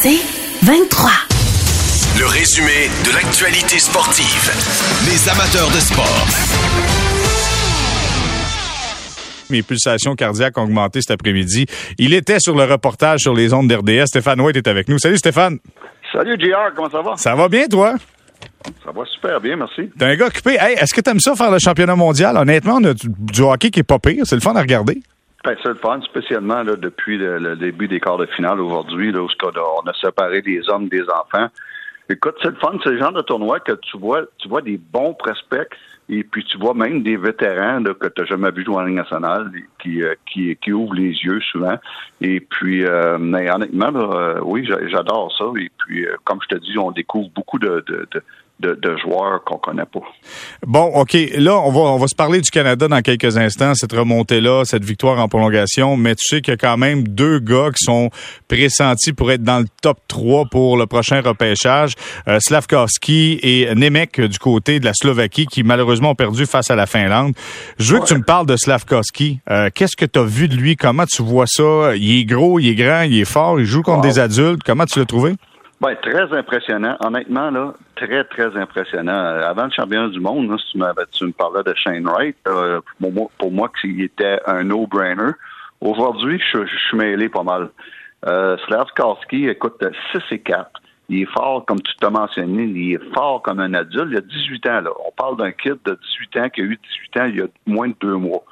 C'est 23. Le résumé de l'actualité sportive. Les amateurs de sport. Mes pulsations cardiaques ont augmenté cet après-midi. Il était sur le reportage sur les ondes d'RDS. Stéphane White est avec nous. Salut Stéphane. Salut JR, comment ça va? Ça va bien toi? Ça va super bien, merci. T'es un gars occupé. Hey, est-ce que t'aimes ça faire le championnat mondial? Honnêtement, on a du, du hockey qui est pas pire. C'est le fun à regarder. C'est le fun, spécialement depuis le, début des quarts de finale aujourd'hui, où on a, séparé les hommes des enfants. Écoute, c'est le fun, c'est le genre de tournoi que tu vois, tu vois des bons prospects et puis tu vois même des vétérans que tu n'as jamais vu jouer en Ligue nationale qui, euh, ouvrent les yeux souvent. Et puis, euh, honnêtement, euh, oui, j'a- j'adore ça. Et puis, comme je te dis, on découvre beaucoup de, de, de joueurs qu'on connaît pas. Bon, OK. Là, on va, on va se parler du Canada dans quelques instants, cette remontée-là, cette victoire en prolongation. Mais tu sais qu'il y a quand même deux gars qui sont pressentis pour être dans le top 3 pour le prochain repêchage. Euh, Slavkovski et Nemec du côté de la Slovaquie qui malheureusement ont perdu face à la Finlande. Je veux que tu me parles de Slavkovski. Euh, Qu'est-ce que tu as vu de lui? Comment tu vois ça? Il est gros, il est grand, il est fort, il joue contre Wow. des adultes. Comment tu l'as trouvé? Ben, très impressionnant. Honnêtement, là, très, très impressionnant. Euh, Avant le championnat du monde, là, si tu, tu me parlais de Shane Wright, euh, pour moi, pour moi était un no-brainer. Aujourd'hui, je, suis mêlé pas mal. Euh, écoute, 6 et 4. Il est fort, comme tu t'as mentionné, il est fort comme un adulte. Il a 18 ans, là. On parle d'un kid de 18 ans qui a eu 18 ans il y a moins de deux mois.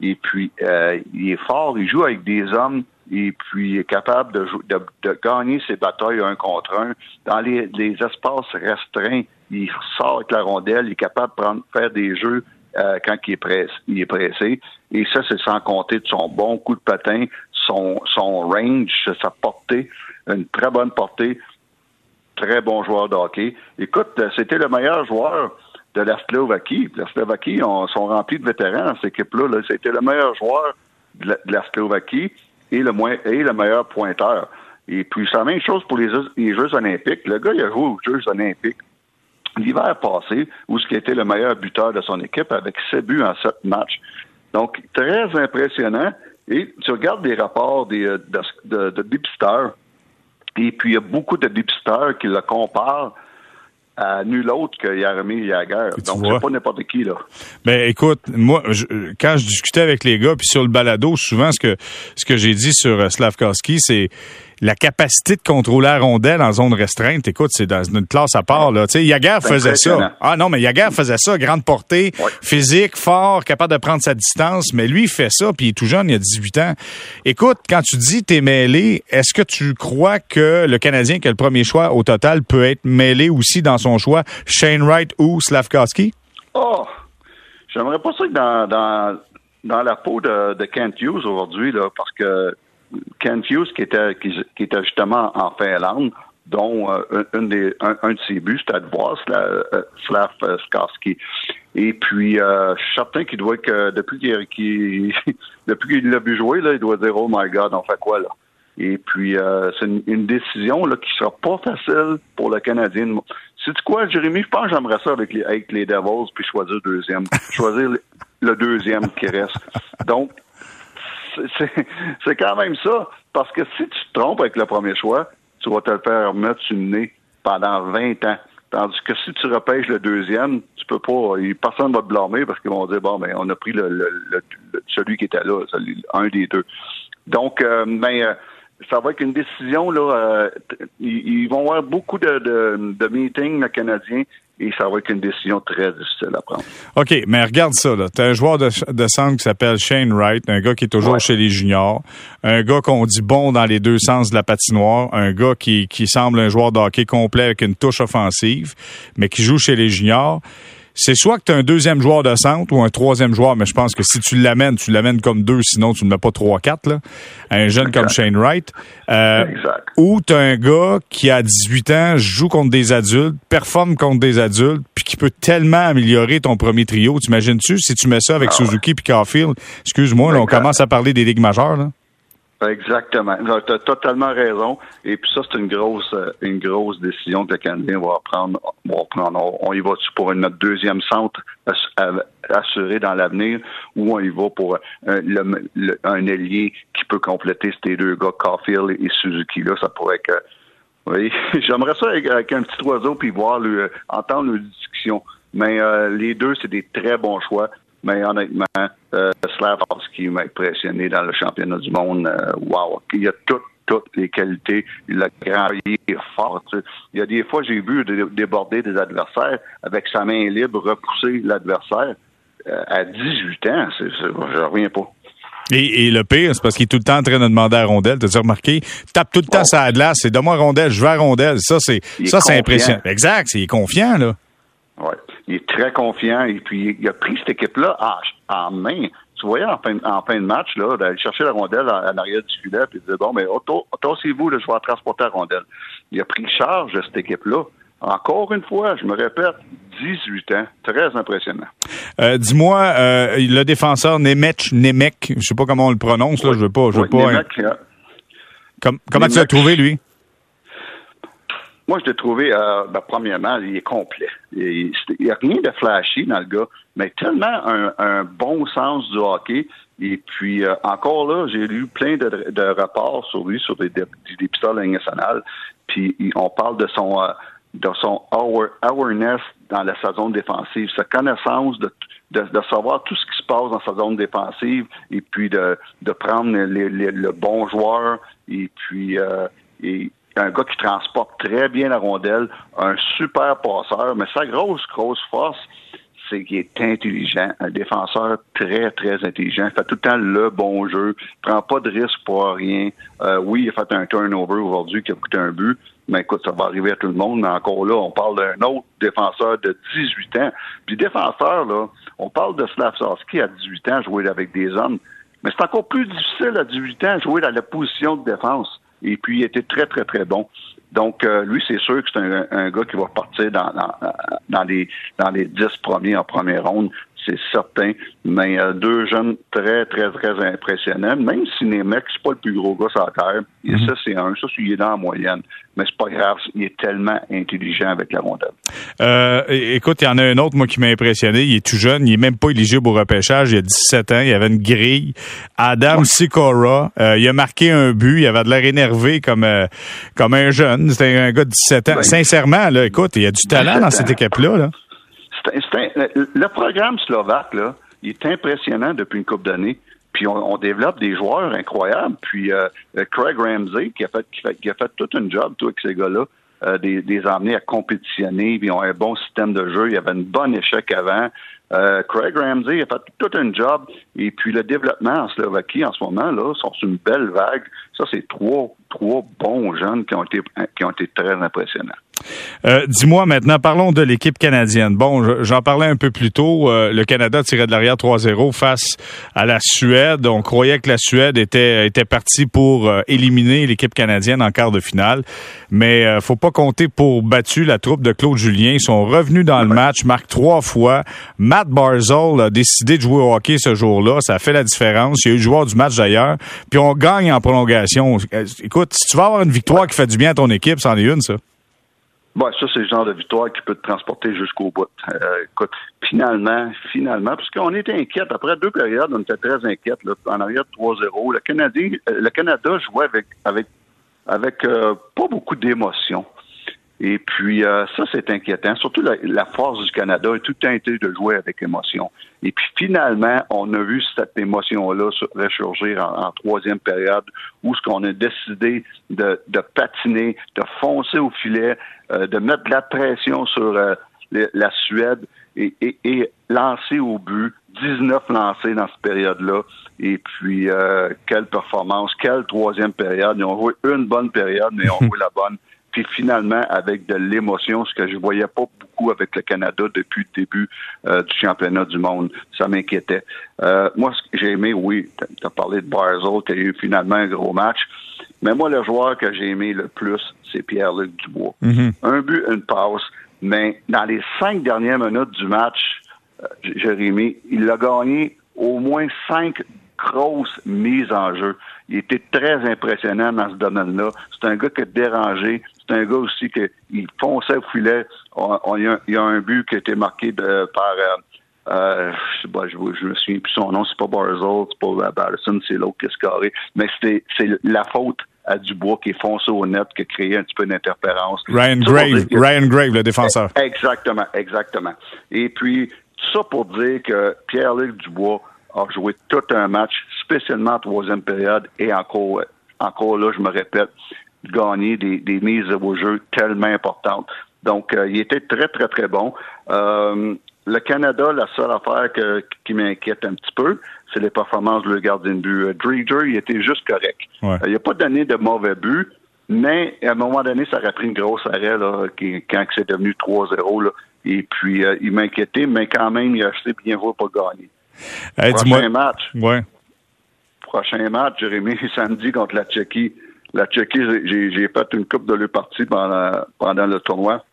Et puis, euh, il est fort, il joue avec des hommes, et puis est capable de, de, de gagner ses batailles un contre un. Dans les, les espaces restreints, il sort avec la rondelle, il est capable de prendre, faire des jeux euh, quand il est, pressé, il est pressé. Et ça, c'est sans compter de son bon coup de patin, son, son range, sa portée, une très bonne portée très bon joueur de hockey. Écoute, euh, c'était le meilleur joueur de la Slovaquie. La Slovaquie on, sont remplis de vétérans, cette équipe-là. Là. C'était le meilleur joueur de de la Slovaquie et le, moins, et le meilleur pointeur. Et puis, c'est la même chose pour les, Jeux- les olympiques. Le gars, il a joué aux Jeux olympiques l'hiver passé, où ce qui était le meilleur buteur de son équipe avec 7 buts en 7 matchs. Donc, très impressionnant. Et tu regardes des rapports des, euh, de, de, de et puis il y a beaucoup de dépisteurs qui le comparent à nul autre que Yaromir Jagr. Tu Donc, c'est pas n'importe qui, là. Ben écoute, moi, je- quand je discutais avec les gars, puis sur le balado, souvent ce que ce que j'ai dit sur euh, Slavkovski, c'est la capacité de contrôler la rondelle en zone restreinte. Écoute, c'est dans une classe à part. Là. Tu sais, Yaguer C'est faisait ça. Ah non, mais Yaguer faisait ça, grande portée, Ouais. physique, fort, capable de prendre sa distance. Mais lui, il fait ça, puis il est tout jeune, il a 18 ans. Écoute, quand tu dis t'es mêlé, est-ce que tu crois que le Canadien qui a le premier choix au total peut être mêlé aussi dans son choix, Shane Wright ou Slavkovski? Oh! J'aimerais pas ça que dans, dans, dans la peau de, de Kent Hughes aujourd'hui, là, parce que Kent Hughes, qui était, qui, qui était justement en Finlande, dont euh, des, un, un de ses buts, c'était de voir euh, Slavkovski. Et puis, euh, je suis certain qu'il doit que depuis qu'il qu'il- depuis qu'il l'a vu jouer, là, il doit dire Oh my God, on fait quoi là? Et puis, euh, c'est une, une décision là, qui sera pas facile pour le Canadien. C'est quoi, Jérémy? Je pense que j'aimerais ça avec les, avec les Devils, puis choisir deuxième. choisir le deuxième qui reste. Donc, c'est- quand même ça. Parce que si tu te trompes avec le premier choix, tu vas te le faire mettre sur le nez pendant 20 ans. Tandis que si tu repêches le deuxième, tu peux pas. Personne va te blâmer parce qu'ils vont dire bon ben on a pris le, celui qui était là, un des deux. Donc, euh, euh, ça va être une décision là. euh, ils, vont avoir beaucoup de, de, meetings le Canadien et ça va être une décision très difficile à prendre. OK, mais regarde ça, là. T'as un joueur de, de centre qui s'appelle Shane Wright, un gars qui est toujours Ouais. chez les juniors, un gars qu'on dit bon dans les deux sens de la patinoire, un gars qui, qui semble un joueur de hockey complet avec une touche offensive, mais qui joue chez les juniors. C'est soit que tu as un deuxième joueur de centre ou un troisième joueur, mais je pense que si tu l'amènes, tu l'amènes comme deux, sinon tu ne mets pas trois, quatre, là. Un jeune comme Shane Wright. Euh, ou tu as un gars qui a 18 ans, joue contre des adultes, performe contre des adultes, puis qui peut tellement améliorer ton premier trio. T'imagines-tu si tu mets ça avec Ah. Suzuki puis Caulfield? Excuse-moi, on commence à parler des ligues majeures. Là. Exactement. Tu as totalement raison. Et puis ça, c'est une grosse euh, une grosse décision que le Canadien va prendre. Va prendre. On, y va pour notre deuxième centre assuré dans l'avenir ou on y va pour un, le- le- un ailier qui peut compléter ces deux gars, Caulfield et Suzuki. Là, ça pourrait être Oui, j'aimerais ça avec, un petit oiseau puis voir, lui, entendre une discussion. Mais les deux, c'est des très bons choix. Mais honnêtement, euh, Slavovski m'a impressionné dans le championnat du monde. Euh, wow! Il a toutes, toutes les qualités. Il a grand, il est fort. Il y a des fois, j'ai vu déborder des adversaires avec sa main libre, repousser l'adversaire. Euh, à 18 ans, c'est, je reviens pas. Et, le pire, c'est parce qu'il est tout le temps en train de demander à rondelle. T'as remarqué? Tape tout le temps sa glace. C'est donne-moi rondelle, je vais à rondelle. Ça, c'est, ça, c'est impressionnant. Exact. Il est confiant, là. Ouais. Il est très confiant et puis il a pris cette équipe-là en, main. Tu voyais en fin, en fin de match, là, d'aller chercher la rondelle en, arrière du filet puis il disait Bon, mais tassez-vous, je vais transporter la rondelle. Il a pris charge de cette équipe-là. Encore une fois, je me répète, 18 ans, très impressionnant. Euh, dis-moi, euh, le défenseur Nemec, Nemec, je sais pas comment on le prononce, là, je veux pas, je veux pas. Nemec, comment tu l'as trouvé, lui? Moi, je l'ai trouvé, euh, ben, premièrement, il est complet. Il n'y a rien de flashy dans le gars, mais tellement un, bon sens du hockey. Et puis, euh, encore là, j'ai lu plein de, de, rapports sur lui, sur des, des, des pistoles nationales. Puis, on parle de son, euh, de son awareness dans la sa zone défensive, sa connaissance de, de, savoir tout ce qui se passe dans sa zone défensive et puis de, de prendre le bon joueur et puis euh, et un gars qui transporte très bien la rondelle, un super passeur, mais sa grosse, grosse force, c'est qu'il est intelligent, un défenseur très, très intelligent, il fait tout le temps le bon jeu, prend pas de risque pour rien. Euh, oui, il a fait un turnover aujourd'hui qui a coûté un but, mais écoute, ça va arriver à tout le monde, mais encore là, on parle d'un autre défenseur de 18 ans. Puis défenseur, là, on parle de Slavsovski à 18 ans, jouer avec des hommes, mais c'est encore plus difficile à 18 ans jouer dans la position de défense. Et puis, il était très, très, très bon. Donc, euh, lui, c'est sûr que c'est un, gars qui va partir dans, dans, dans, les dans les dix premiers en première ronde c'est certain. Mais euh, deux jeunes très, très, très impressionnants. Même si Nemec, c'est pas le plus gros gars sur la Terre. Et mhm. ça, c'est un. Ça, il est dans la moyenne. Mais c'est pas grave. Il est tellement intelligent avec la rondelle. Euh, écoute, il y en a un autre, moi, qui m'a impressionné. Il est tout jeune. Il est même pas éligible au repêchage. Il a 17 ans. Il avait une grille. Adam Sikora. Euh, il a marqué un but. Il avait de l'air énervé comme, euh, comme un jeune. C'était un gars de 17 ans. Ben, Sincèrement, là, écoute, il y a du talent dans cette équipe-là. Là le programme slovaque, là, il est impressionnant depuis une couple d'années. Puis on, développe des joueurs incroyables. Puis euh, euh, Craig Ramsey, qui a fait, qui, a fait tout un job, toi, avec ces gars-là, euh, des, des à compétitionner. Puis ils ont un bon système de jeu. Il y avait une bonne échec avant. Craig Ramsey a fait tout un job. Et puis le développement en Slovaquie en ce moment, là, sont une belle vague. Ça, c'est trois, trois bons jeunes qui ont été, qui ont été très impressionnants. Euh, dis-moi maintenant, parlons de l'équipe canadienne. Bon, j'en parlais un peu plus tôt. Euh, le Canada tirait de l'arrière 3-0 face à la Suède. On croyait que la Suède était était partie pour euh, éliminer l'équipe canadienne en quart de finale, mais faut pas compter pour battu la troupe de Claude Julien. Ils sont revenus dans le match, marquent trois fois. Matt Barzell a décidé de jouer au hockey ce jour-là. Ça fait la différence. Il y a eu le joueur du match d'ailleurs. Puis on gagne en prolongation. Écoute, si tu vas avoir une victoire qui fait du bien à ton équipe, c'en est une, ça. Bon, ça, c'est le genre de victoire qui peut te transporter jusqu'au bout. Euh, écoute, finalement, finalement, parce qu'on était inquiète. Après deux périodes, on était très inquiète. en arrière 3-0. Le Canadien, euh, le Canada jouait avec avec avec euh, pas beaucoup d'émotion. Et puis, euh, ça, c'est inquiétant. Surtout la, force du Canada a tout été de jouer avec émotion. Et puis, finalement, on a vu cette émotion-là ressurgir en, troisième période, où ce qu'on a décidé de, patiner, de foncer au filet, euh, de mettre de la pression sur euh, la Suède et, et, lancer au but. 19 lancés dans cette période-là. Et puis, quelle performance, quelle troisième période. Ils ont joué une bonne période, mais ils ont joué la bonne puis finalement avec de l'émotion, ce que je voyais pas beaucoup avec le Canada depuis le début euh, du championnat du monde. Ça m'inquiétait. Euh, moi, ce que j'ai aimé, oui, tu as parlé de Barzell, qui a eu finalement un gros match, mais moi, le joueur que j'ai aimé le plus, c'est Pierre-Luc Dubois. Mm-hmm. Un but, une passe, mais dans les cinq dernières minutes du match, euh, Jérémy, il a gagné au moins cinq grosses mises en jeu. Il était très impressionnant dans ce domaine-là. C'est un gars qui a dérangé c'est un gars aussi qui fonçait au filet. il, y a, un but qui a été marqué de, par euh, euh je, sais pas, je, me souviens plus son nom, c'est pas Barzell, c'est pas Batterson, c'est l'autre qui est carré. Mais c'est la faute à Dubois qui est foncé au net, qui a créé un petit peu d'interférence. Ryan Grave, Ryan Grave, le défenseur. Exactement, exactement. Et puis, tout ça pour dire que Pierre-Luc Dubois a joué tout un match, spécialement en troisième période, et encore, encore là, je me répète, gagner des, des mises au jeu tellement importantes. Donc, euh, il était très, très, très bon. Euh, le Canada, la seule affaire qui m'inquiète un petit peu, c'est les performances de le gardien de but. Euh, Dreger, il était juste correct. il n'a pas donné de mauvais but, mais à un moment donné, ça aurait pris une grosse arrêt là, quand c'est devenu 3-0. Et puis, il m'inquiétait, mais quand même, il a acheté bien voir pour gagner. prochain match. Ouais. Prochain match, Jérémy, samedi contre la Tchéquie. La Tchéquie, j'ai fait une coupe de le partie pendant, pendant le tournoi.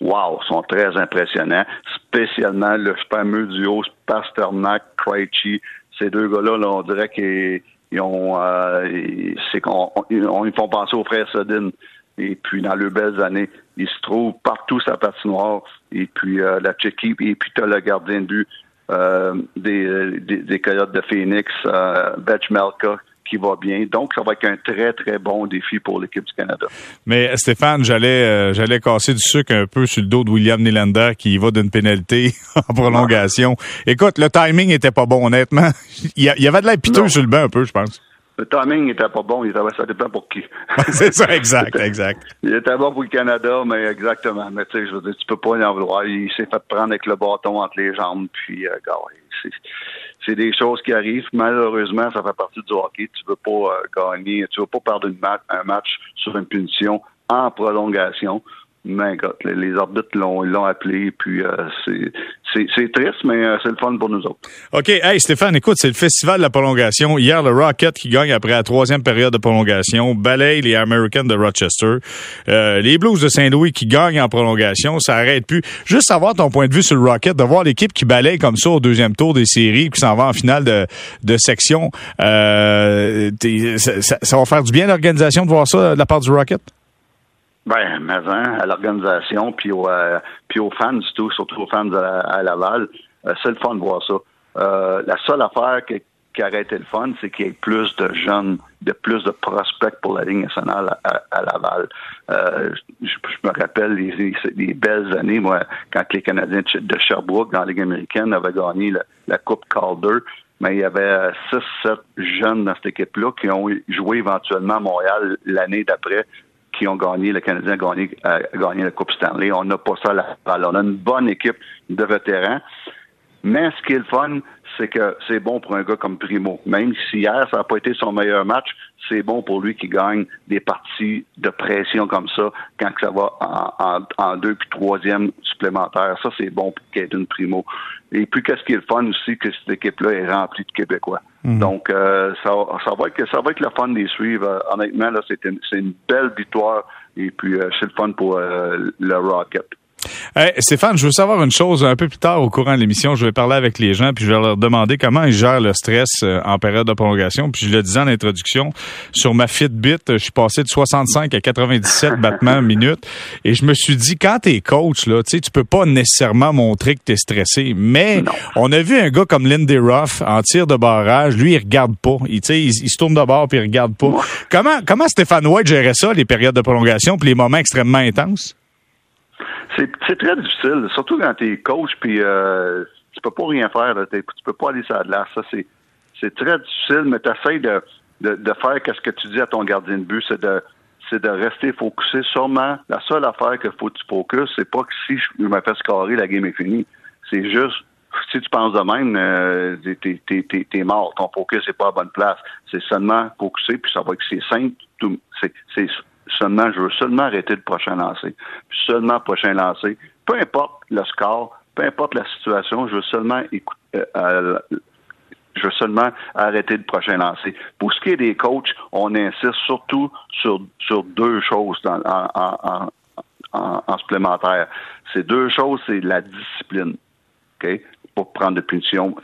Wow, sont très impressionnants, spécialement le fameux duo Pasternak, Krejci. Ces deux gars-là, on dirait qu'ils ont, euh, c'est qu'on, ils font penser aux frères Sodin. Et puis, dans leurs belles années, ils se trouvent partout sa patinoire. Et puis, euh, la Tchéquie, et puis tu le gardien de but euh, des, des, des, Coyotes de Phoenix, euh, Melka, qui va bien. Donc, ça va être un très, très bon défi pour l'équipe du Canada. Mais Stéphane, j'allais euh, j'allais casser du sucre un peu sur le dos de William Nylander qui va d'une pénalité en prolongation. Écoute, le timing était pas bon, honnêtement. Il y avait de la piteux sur le banc un peu, je pense. Le timing n'était pas bon, il était, ça dépend pour qui. c'est ça, exact, exact. Il était bon pour le Canada, mais exactement. Mais tu sais, je veux dire, tu peux pas y en vouloir. Il s'est fait prendre avec le bâton entre les jambes, puis, euh, c'est c'est des choses qui arrivent. Malheureusement, ça fait partie du hockey. Tu veux pas euh, gagner, tu veux pas perdre un match sur une punition en prolongation. Mais les, les arbitres l'ont appelé, puis euh, c'est triste, mais euh, c'est le fun pour nous autres. OK. Hey, Stéphane, écoute, c'est le festival de la prolongation. Hier, le Rocket qui gagne après la troisième période de prolongation, balaye les Americans de Rochester. Euh, les Blues de Saint-Louis qui gagnent en prolongation, ça arrête plus. Juste savoir ton point de vue sur le Rocket, de voir l'équipe qui balaye comme ça au deuxième tour des séries, qui s'en va en finale de, de section. Euh, ça, ça va faire du bien l'organisation de voir ça de la part du Rocket? Ben, mais hein, à l'organisation, puis, aux, euh, puis aux fans, surtout, surtout aux fans à, Laval, euh, c'est le fun de voir ça. Euh, la seule affaire qui aurait été le fun, c'est qu'il y ait plus de jeunes, de plus de prospects pour la Ligue nationale à, Laval. Je, me rappelle les, belles années, moi, quand les Canadiens de Sherbrooke, dans la Ligue américaine, avaient gagné la, Coupe Calder mais il y avait 6-7 jeunes dans cette équipe-là qui ont joué éventuellement à Montréal l'année d'après qui ont gagné, le Canadien a gagné, a gagné la Coupe Stanley. On n'a pas ça là. On a une bonne équipe de vétérans. Mais ce qui est le fun, c'est que c'est bon pour un gars comme Primo. Même si hier, ça n'a pas été son meilleur match, c'est bon pour lui qui gagne des parties de pression comme ça quand ça va en, en, deux puis troisième supplémentaire. Ça, c'est bon pour Caden Primo. Et puis, qu'est-ce qui est le fun aussi, que cette équipe-là est remplie de Québécois. Mhm. Donc, euh, ça, ça, va être, ça va être le fun de les suivre. Euh, honnêtement, là, c'est une, une, belle victoire. Et puis, euh, c'est le fun pour le Rocket. Stéphane, je veux savoir une chose un peu plus tard au courant de l'émission. Je vais parler avec les gens puis je vais leur demander comment ils gèrent le stress euh, en période de prolongation. Puis je le disais en introduction, sur ma Fitbit, je suis passé de 65 à 97 battements minute et je me suis dit quand t'es coach là, tu sais, tu peux pas nécessairement montrer que t'es stressé, mais on a vu un gars comme Lindy Ruff en tir de barrage, lui il regarde pas, il, il, il se tourne de bord puis il regarde pas. Comment comment Stéphane White gérait ça les périodes de prolongation puis les moments extrêmement intenses? C'est très difficile, surtout quand tu es coach, puis euh, tu peux pas rien faire. Là, tu peux pas aller sur la glace. Ça, c'est, très difficile, mais tu de, de, de faire qu'est-ce que tu dis à ton gardien de but, c'est de c'est de rester focusé. Sûrement, la seule affaire qu'il faut que tu focuses, c'est pas que si je me fais scorer, la game est finie. C'est juste, si tu penses de même, euh, t'es, t'es, mort. Ton focus n'est pas à bonne place. C'est seulement focusé, puis ça va être c'est simple. c'est seulement, je veux seulement arrêter le prochain lancer. Puis seulement le prochain lancer. Peu importe le score, peu importe la situation, je veux seulement écouter, euh, euh, je veux seulement arrêter le prochain lancer. Pour ce qui est des coachs, on insiste surtout sur, sur deux choses en, en, en, en, supplémentaire. Ces deux choses, c'est la discipline, OK, pour prendre de punitions.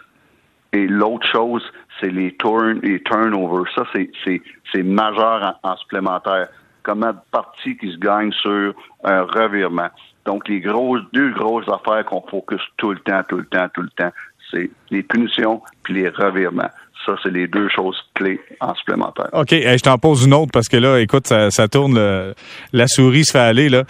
Et l'autre chose, c'est les, turn, les turnovers. Ça, c'est majeur en supplémentaire comme un parti qui se gagne sur un revirement. Donc, les grosses, deux grosses affaires qu'on focus tout le temps, tout le temps, tout le temps, c'est les punitions puis les revirements. Ça, c'est les deux choses clés en supplémentaire. OK, je t'en pose une autre parce que là, écoute, ça, tourne, la souris se fait aller. là.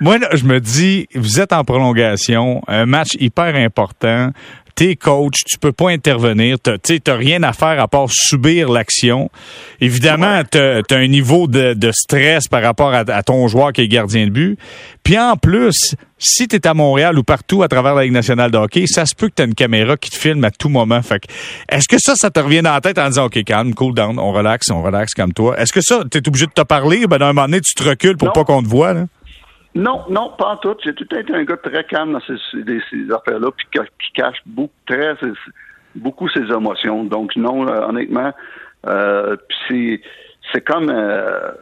Moi, là, je me dis, vous êtes en prolongation, un match hyper important t'es coach, tu peux pas intervenir, tu n'as rien à faire à part subir l'action. Évidemment, tu as, un niveau de, stress par rapport à, ton joueur qui est gardien de but. Puis en plus, si tu es à Montréal ou partout à travers la Ligue nationale de hockey, ça se peut que tu une caméra qui te filme à tout moment. Fait est-ce que ça, ça te revient dans la tête en disant, OK, calme, cool down, on relaxe, on relaxe comme toi. Est-ce que ça, tu es obligé de te parler? Ben, d'un moment donné, tu te recules pour pas qu'on te voit, là? Non, non, pas en tout. J'ai tout été un gars très calme dans ces, affaires-là, puis qui cache beaucoup, très, beaucoup ses émotions. Donc, non, honnêtement, euh, puis c'est comme euh,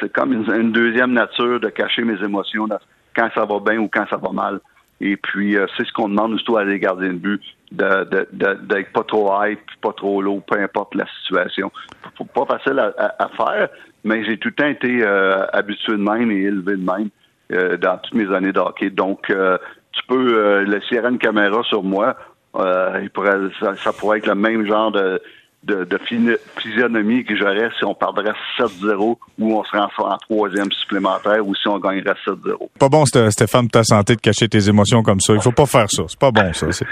c'est comme une, deuxième nature de cacher mes émotions quand ça va bien ou quand ça va mal. Et puis, euh, c'est ce qu'on demande surtout à des gardiens de but, d'être de, de, pas trop high, pas trop low, peu importe la situation. Pas facile à, faire, mais j'ai tout le temps été euh, habitué de même et élevé de même euh, dans toutes mes années de hockey. Donc, tu peux laisser une caméra sur moi, il pourrait, ça pourrait être le même genre de, de, de physionomie que j'aurais si on perdrait 7-0 ou on serait en, troisième supplémentaire ou si on gagnerait 7-0. Pas bon, Stéphane, ta santé de cacher tes émotions comme ça. Il faut pas faire ça. C'est pas bon, ça. C'est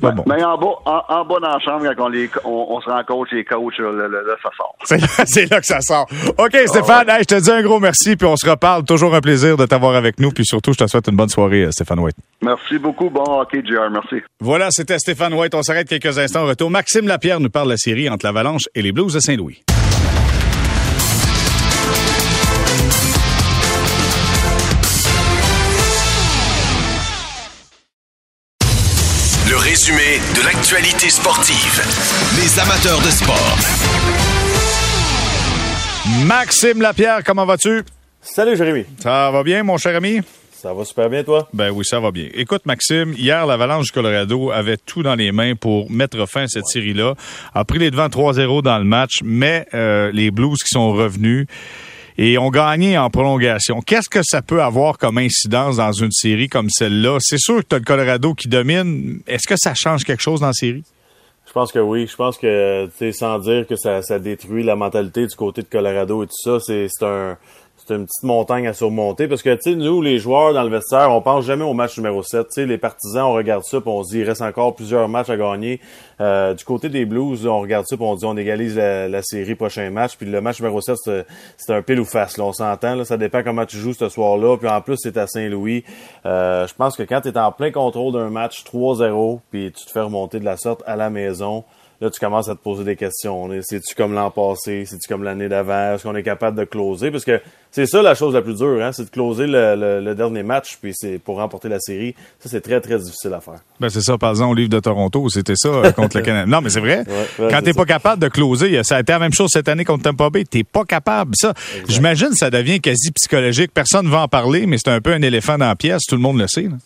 pas bon. Mais en bas, en, bas dans la chambre, quand on, les, on, se rencontre les coachs, là, ça sort. C'est là, que ça sort. OK, Stéphane, je te dis un gros merci, puis on se reparle. Toujours un plaisir de t'avoir avec nous, puis surtout, je te souhaite une bonne soirée, euh, Stéphane White. Merci beaucoup. Bon hockey, JR. Merci. Voilà, c'était Stéphane White. On s'arrête quelques instants au retour. Maxime Lapierre nous parle de la série entre l'Avalanche et les Blues de Saint-Louis. Le résumé de l'actualité sportive. Les amateurs de sport. Maxime Lapierre, comment vas-tu? Salut Jérémy. Ça va bien, mon cher ami? Ça va super bien, toi? Ben oui, ça va bien. Écoute, Maxime, hier, l'Avalanche du Colorado avait tout dans les mains pour mettre fin à cette série-là. A pris les devants 3-0 dans le match, mais euh, les Blues qui sont revenus et ont gagné en prolongation. Qu'est-ce que ça peut avoir comme incidence dans une série comme celle-là? C'est sûr que tu as le Colorado qui domine. Est-ce que ça change quelque chose dans la série? Je pense que oui. Je pense que, tu sais, sans dire que ça, ça détruit la mentalité du côté de Colorado et tout ça, c'est un c'est une petite montagne à surmonter parce que tu sais nous les joueurs dans le vestiaire on pense jamais au match numéro 7 tu sais les partisans on regarde ça puis on se dit il reste encore plusieurs matchs à gagner. Euh, du côté des Blues on regarde ça puis on dit on égalise la, série prochain match. Puis le match numéro 7 c'est un pile ou face là on s'entend là. Ça dépend comment tu joues ce soir-là. Puis en plus c'est à Saint-Louis. Euh, je pense que quand tu es en plein contrôle d'un match 3-0 puis tu te fais remonter de la sorte à la maison là, tu commences à te poser des questions. C'est-tu comme l'an passé? C'est-tu comme l'année d'avant? Est-ce qu'on est capable de closer? Parce que c'est ça la chose la plus dure, hein? c'est de closer le, dernier match, puis c'est pour remporter la série. Ça, c'est très, très difficile à faire. Ben, c'est ça, par exemple, au livre de Toronto, c'était ça euh, contre le Canada. Non, mais c'est vrai. Ouais, Quand t'es pas capable de closer, ça a été la même chose cette année contre Tampa Bay. T'es pas capable. Ça, j'imagine, ça devient quasi psychologique. Personne ne va en parler, mais c'est un peu un éléphant dans la pièce. Tout le monde le sait. Là.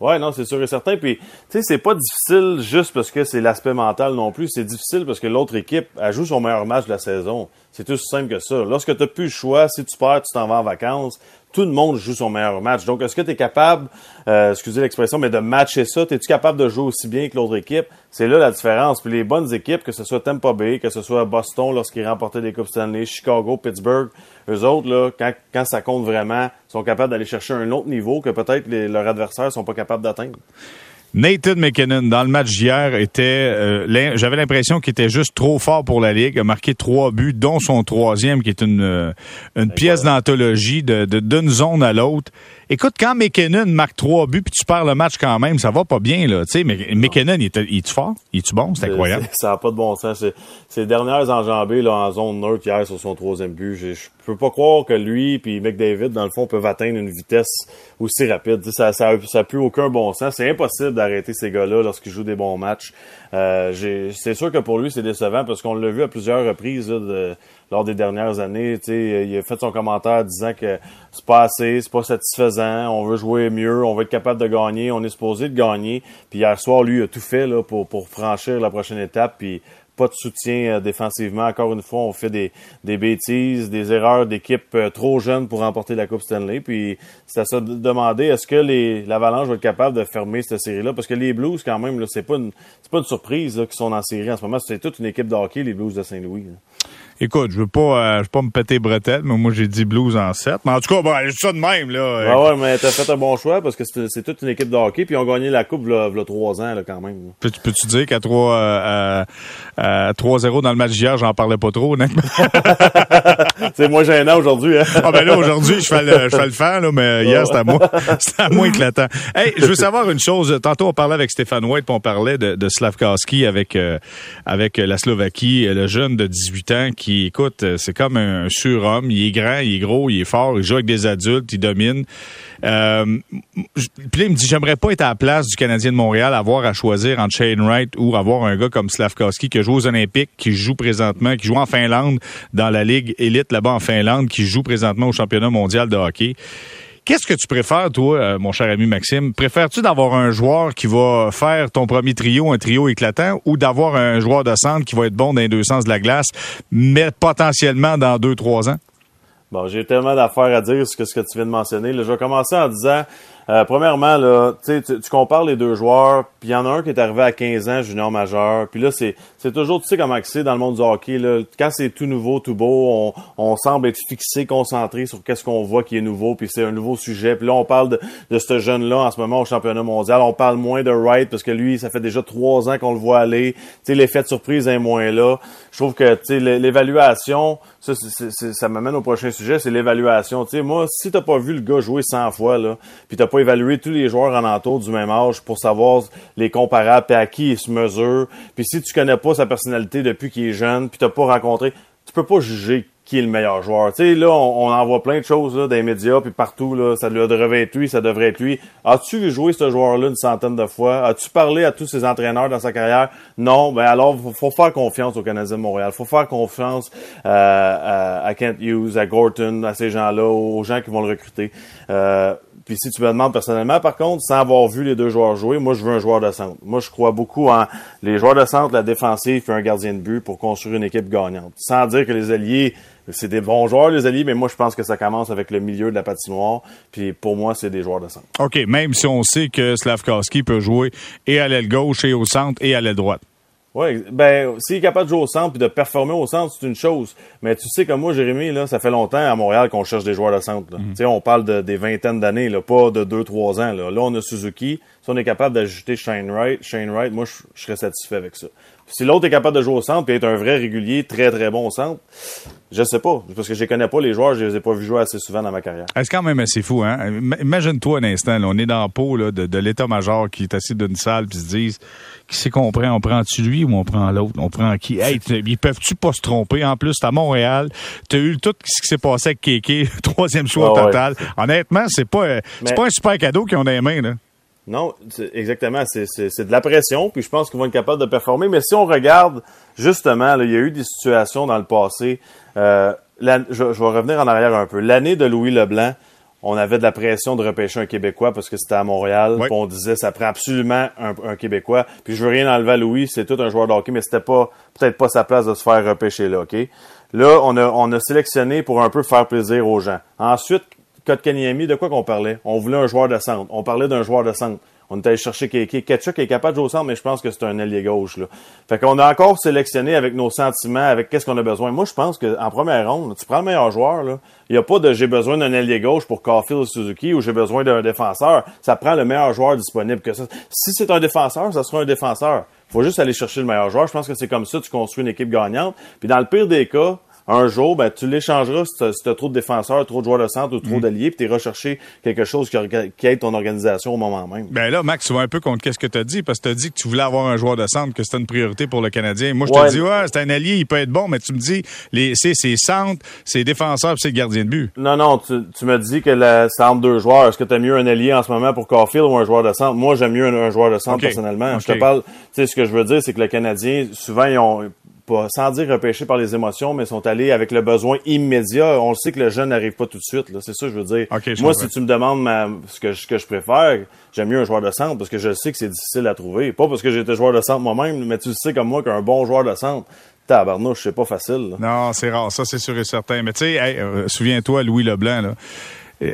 Ouais, non, c'est sûr et certain. Puis, tu sais, c'est pas difficile juste parce que c'est l'aspect mental non plus. C'est difficile parce que l'autre équipe, a joue son meilleur match de la saison. C'est tout simple que ça. Lorsque tu plus le choix, si tu perds, tu t'en vas en vacances tout le monde joue son meilleur match. Donc, est-ce que tu es capable, euh, excusez l'expression, mais de matcher ça? Es-tu capable de jouer aussi bien que l'autre équipe? C'est là la différence. Puis les bonnes équipes, que ce soit Tampa Bay, que ce soit Boston lorsqu'ils remportaient des Coupes Stanley, Chicago, Pittsburgh, eux autres, là, quand, quand ça compte vraiment, sont capables d'aller chercher un autre niveau que peut-être leurs adversaires sont pas capables d'atteindre. Nathan McKinnon, dans le match d'hier, était, euh, j'avais l'impression qu'il était juste trop fort pour la Ligue. A marqué trois buts, dont son troisième, qui est une, euh, une pièce d'anthologie de, d'une zone à l'autre. Écoute, quand McKinnon marque trois buts puis tu perds le match quand même, ça va pas bien, là. Tu sais, mais McKinnon, il est, il fort? Il est-tu bon? C'est incroyable. Ça n'a pas de bon sens. Ces dernières enjambées, là, en zone neutre hier sur son troisième but, je, peux pas croire que lui puis McDavid, dans le fond, peuvent atteindre une vitesse aussi rapide. Ça, ça, ça plus aucun bon sens. C'est impossible d'arrêter ces gars-là lorsqu'ils jouent des bons matchs. Euh, c'est sûr que pour lui, c'est décevant parce qu'on l'a vu à plusieurs reprises de, lors des dernières années. Il a fait son commentaire disant que c'est pas assez, c'est pas satisfaisant, on veut jouer mieux, on veut être capable de gagner, on est supposé de gagner. Puis hier soir, lui, a tout fait là, pour, pour franchir la prochaine étape puis pas de soutien euh, défensivement. Encore une fois, on fait des, des bêtises, des erreurs d'équipe euh, trop jeunes pour remporter la Coupe Stanley. Puis c'est à de demander est-ce que l'Avalanche va être capable de fermer cette série-là? Parce que les Blues quand même c'est pas une c'est pas une surprise qu'ils sont en série en ce moment. C'est toute une équipe de hockey les Blues de Saint-Louis. Écoute, je veux pas, euh, je veux pas me péter bretelle, mais moi j'ai dit Blues en 7. Mais en tout cas, bon, ça de même là. Ah ouais, mais t'as fait un bon choix parce que c'est toute une équipe de hockey puis ils ont gagné la coupe là, là trois ans là, quand même. Peux-tu peux dire qu'à 3 euh, euh, 3-0 dans le match d'hier, j'en parlais pas trop, honnêtement? c'est moins gênant aujourd'hui. Hein? ah ben là aujourd'hui, je fais le, je fais le faire là, mais hier c'était à moi, c'était à moi éclatant. Hey, je veux savoir une chose. Tantôt on parlait avec Stéphane White, puis on parlait de, de Slavkowski avec euh, avec la Slovaquie, le jeune de 18 ans qui écoute, euh, c'est comme un surhomme. Il est grand, il est gros, il est fort, il joue avec des adultes, il domine. Euh, puis il me dit, j'aimerais pas être à la place du Canadien de Montréal, avoir à choisir entre Shane Wright ou avoir un gars comme Slavkowski qui joue aux Olympiques, qui joue présentement, qui joue en Finlande, dans la Ligue élite là-bas en Finlande, qui joue présentement au championnat mondial de hockey. Qu'est-ce que tu préfères, toi, euh, mon cher ami Maxime? Préfères-tu d'avoir un joueur qui va faire ton premier trio, un trio éclatant, ou d'avoir un joueur de centre qui va être bon dans les deux sens de la glace, mais potentiellement dans deux, trois ans? Bon, j'ai tellement d'affaires à dire sur ce que tu viens de mentionner. je vais commencer en disant, euh, premièrement, là, tu, tu compares les deux joueurs, puis il y en a un qui est arrivé à 15 ans, junior majeur. Puis là, c'est, c'est toujours, tu sais comment c'est dans le monde du hockey. Là, quand c'est tout nouveau, tout beau, on, on semble être fixé, concentré sur qu'est-ce qu'on voit qui est nouveau, puis c'est un nouveau sujet. Puis là, on parle de, de ce jeune-là en ce moment au championnat mondial. On parle moins de Wright parce que lui, ça fait déjà trois ans qu'on le voit aller. Tu sais, l'effet de surprise est moins là. Je trouve que, l'évaluation, ça, ça m'amène au prochain sujet, c'est l'évaluation. Moi, si t'as pas vu le gars jouer 100 fois, là, puis t'as pas évaluer tous les joueurs en entour du même âge pour savoir les comparables et à qui il se mesure. Puis si tu connais pas sa personnalité depuis qu'il est jeune, puis t'as pas rencontré, tu peux pas juger qui est le meilleur joueur. Tu sais, là, on, en voit plein de choses là, dans les médias, puis partout, là, ça devrait être lui, ça devrait être lui. As-tu joué ce joueur-là une centaine de fois? As-tu parlé à tous ses entraîneurs dans sa carrière? Non, ben alors, faut, faut faire confiance au Canadien de Montréal. faut faire confiance euh, à, Kent Hughes, à Gorton, à ces gens-là, aux gens qui vont le recruter. Euh, puis si tu me demandes personnellement, par contre, sans avoir vu les deux joueurs jouer, moi je veux un joueur de centre. Moi je crois beaucoup en les joueurs de centre, la défensive et un gardien de but pour construire une équipe gagnante. Sans dire que les alliés, c'est des bons joueurs les alliés, mais moi je pense que ça commence avec le milieu de la patinoire. Puis pour moi, c'est des joueurs de centre. OK, même si on sait que Slavkowski peut jouer et à l'aile gauche et au centre et à l'aile droite. Oui, ben s'il est capable de jouer au centre et de performer au centre, c'est une chose. Mais tu sais comme moi, Jérémy, là, ça fait longtemps à Montréal qu'on cherche des joueurs de centre. Mhm. Tu sais, on parle de, des vingtaines d'années, là, pas de deux, trois ans. Là. là, on a Suzuki. Si on est capable d'ajouter Shane Wright, Shane Wright, moi, je, serais satisfait avec ça. Si l'autre est capable de jouer au centre et être un vrai régulier, très très bon au centre, je sais pas, parce que je connais pas les joueurs, je les ai pas vus jouer assez souvent dans ma carrière. C'est quand même assez fou, hein? Imagine-toi un instant, on est dans le pot là, de, l'état-major qui est assis d'une salle puis se disent qui c'est qu'on prend? On prend-tu lui ou on prend l'autre? On prend qui? Hey, ils peuvent-tu pas se tromper? En plus, à Montréal, t'as eu tout ce qui s'est passé avec Kéké, troisième choix ah total. Honnêtement, c'est pas, c'est pas un super cadeau qu'ils ont dans les mains, là. Non, exactement. C'est de la pression, puis je pense qu'ils vont être capables de performer. Mais si on regarde, justement, il y a eu des situations dans le passé. Euh, je, vais revenir en arrière un peu. L'année de Louis Leblanc, on avait de la pression de repêcher un Québécois parce que c'était à Montréal. On disait ça prend absolument un, Québécois. Puis je veux rien enlever à Louis, c'est tout un joueur de hockey, mais c'était pas peut-être pas sa place de se faire repêcher là, OK? Là, on a, on a sélectionné pour un peu faire plaisir aux gens. Ensuite, Kotkaniemi, de quoi qu'on parlait? On voulait un joueur de centre. On parlait d'un joueur de centre. On était allé chercher Keke. Ketchuk est capable de jouer au centre, mais je pense que c'est un ailier gauche. Là. Fait qu'on a encore sélectionné avec nos sentiments, avec qu'est-ce qu'on a besoin. Moi, je pense qu'en première ronde, tu prends le meilleur joueur. Il n'y a pas de j'ai besoin d'un ailier gauche pour Caulfield Suzuki ou j'ai besoin d'un défenseur. Ça prend le meilleur joueur disponible. Que ça. Si c'est un défenseur, ça sera un défenseur. faut juste aller chercher le meilleur joueur. Je pense que c'est comme ça que tu construis une équipe gagnante. Puis dans le pire des cas, un jour, ben, tu l'échangeras si tu as, trop de défenseurs, trop de joueurs de centre ou trop mm. d'alliés, puis tu recherché quelque chose qui, qui aide ton organisation au moment même. Ben là, Max, tu vas un peu contre qu'est-ce que tu as dit, parce que tu as dit que tu voulais avoir un joueur de centre, que c'était une priorité pour le Canadien. Moi, je te dis, ouais, c'est un allié, il peut être bon, mais tu me dis, c'est ses centres, ses défenseurs, c'est gardien de but. Non, non, tu, tu me dis que c'est entre deux joueurs. Est-ce que tu as mieux un allié en ce moment pour Caulfield ou un joueur de centre? Moi, j'aime mieux un, joueur de centre personnellement. Je te parle, tu sais, ce que je veux dire, c'est que le Canadien, souvent, ils ont pas, sans dire repêchés par les émotions, mais sont allés avec le besoin immédiat. On le sait que le jeune n'arrive pas tout de suite. C'est ça, je veux dire. Moi, si tu me demandes ce, que, ce que je préfère, j'aime mieux un joueur de centre parce que je sais que c'est difficile à trouver. Pas parce que j'étais joueur de centre moi-même, mais tu sais comme moi qu'un bon joueur de centre, tabarnouche, c'est pas facile. Non, c'est rare. Ça, c'est sûr et certain. Mais tu sais, euh, souviens-toi, Louis Leblanc, là